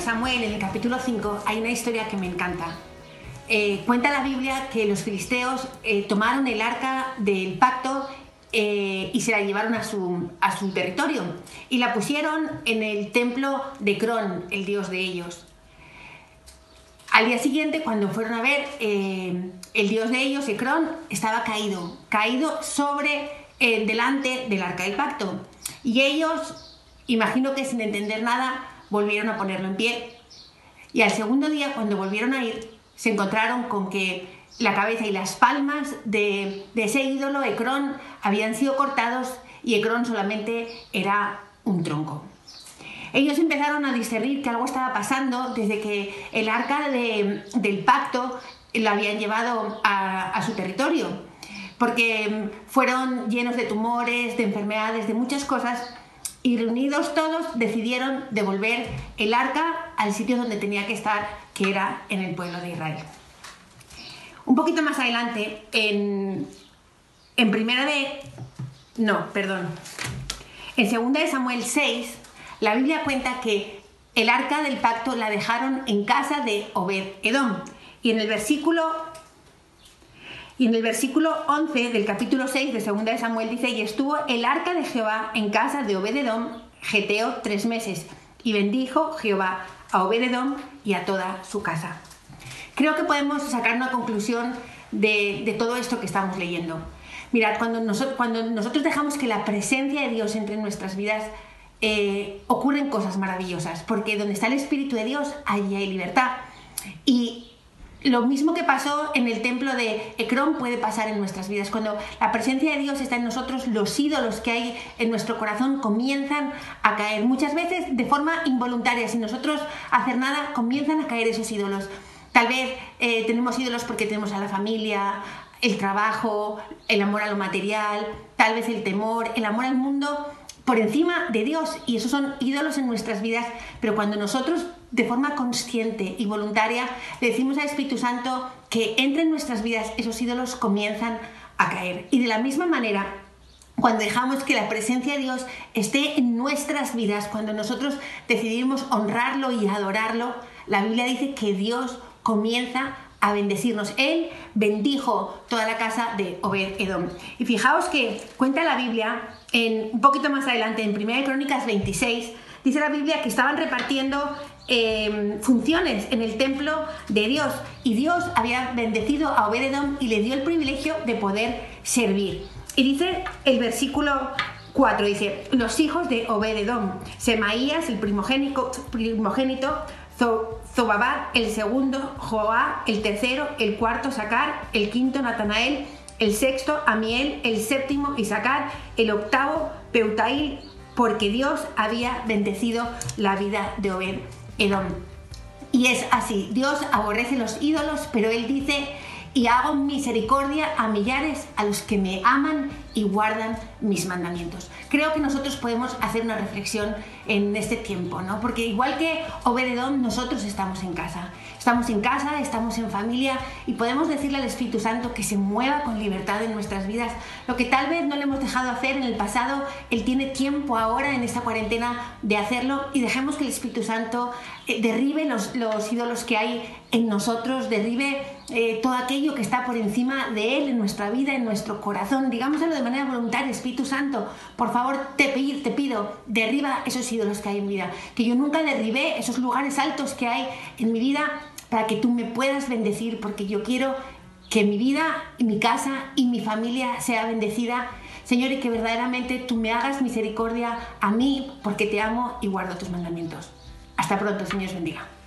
Samuel, en el capítulo 5, hay una historia que me encanta. Eh, cuenta la Biblia que los filisteos eh, tomaron el arca del pacto eh, y se la llevaron a su, territorio y la pusieron en el templo de Cron, el dios de ellos. Al día siguiente, cuando fueron a ver, el dios de ellos, Ecrón, estaba caído, caído sobre, delante del arca del pacto. Y ellos, imagino que sin entender nada, volvieron a ponerlo en pie. Y al segundo día, cuando volvieron a ir, se encontraron con que la cabeza y las palmas de, ese ídolo, Ecrón, habían sido cortados y Ecrón solamente era un tronco. Ellos empezaron a discernir que algo estaba pasando desde que el arca del pacto lo habían llevado a, a su territorio, porque fueron llenos de tumores, de enfermedades, de muchas cosas y reunidos todos decidieron devolver el arca al sitio donde tenía que estar, que era en el pueblo de Israel. Un poquito más adelante, en, en primera de... No, perdón. En segunda de Samuel 6, la Biblia cuenta que el arca del pacto la dejaron en casa de Obed Edom. Y en el versículo y en el versículo 11 del capítulo 6 de 2 de Samuel dice, y estuvo el arca de Jehová en casa de Obededom, Geteo, tres meses, y bendijo Jehová a Obededom y a toda su casa. Creo que podemos sacar una conclusión de, todo esto que estamos leyendo. Mirad, cuando nosotros, cuando nosotros dejamos que la presencia de Dios entre en nuestras vidas, eh, ocurren cosas maravillosas, porque donde está el Espíritu de Dios, allí hay libertad. Y lo mismo que pasó en el templo de Ecrón puede pasar en nuestras vidas. Cuando la presencia de Dios está en nosotros, los ídolos que hay en nuestro corazón comienzan a caer. Muchas veces de forma involuntaria, sin nosotros hacer nada, comienzan a caer esos ídolos. Tal vez eh, tenemos ídolos porque tenemos a la familia, el trabajo, el amor a lo material, tal vez el temor, el amor al mundo por encima de Dios y esos son ídolos en nuestras vidas, pero cuando nosotros de forma consciente y voluntaria le decimos al Espíritu Santo que entre en nuestras vidas, esos ídolos comienzan a caer. Y de la misma manera, cuando dejamos que la presencia de Dios esté en nuestras vidas, cuando nosotros decidimos honrarlo y adorarlo, la Biblia dice que Dios comienza a bendecirnos. Él bendijo toda la casa de Obed Edom. Y fijaos que cuenta la Biblia, en, un poquito más adelante, en 1 Crónicas 26, dice la Biblia que estaban repartiendo em, funciones en el templo de Dios y Dios había bendecido a Obed Edom y le dio el privilegio de poder servir. Y dice el versículo 4, dice, los hijos de Obed Edom, Semaías, el primogénito, primogénito Zobabad, el segundo, Joá, el tercero, el cuarto, Sacar, el quinto, Natanael, el sexto, Amiel, el séptimo, Isaacar, el octavo, Peutail, porque Dios había bendecido la vida de Obed Edom. Y es así, Dios aborrece los ídolos, pero Él dice, y hago misericordia a millares a los que me aman y guardan mis mandamientos. Creo que nosotros podemos hacer una reflexión en este tiempo, ¿no? Porque igual que Obededón, nosotros estamos en casa. Estamos en casa, estamos en familia y podemos decirle al Espíritu Santo que se mueva con libertad en nuestras vidas. Lo que tal vez no le hemos dejado hacer en el pasado, Él tiene tiempo ahora en esta cuarentena de hacerlo y dejemos que el Espíritu Santo eh, derribe los, los ídolos que hay en nosotros, derribe eh, todo aquello que está por encima de Él en nuestra vida, en nuestro corazón. Digámoslo de manera voluntaria, Espíritu Santo, por favor te, pido, te pido, derriba esos ídolos que hay en mi vida. Que yo nunca derribé esos lugares altos que hay en mi vida para que tú me puedas bendecir, porque yo quiero que mi vida, mi casa y mi familia sea bendecida. Señor, y que verdaderamente tú me hagas misericordia a mí, porque te amo y guardo tus mandamientos. Hasta pronto, Señor, bendiga.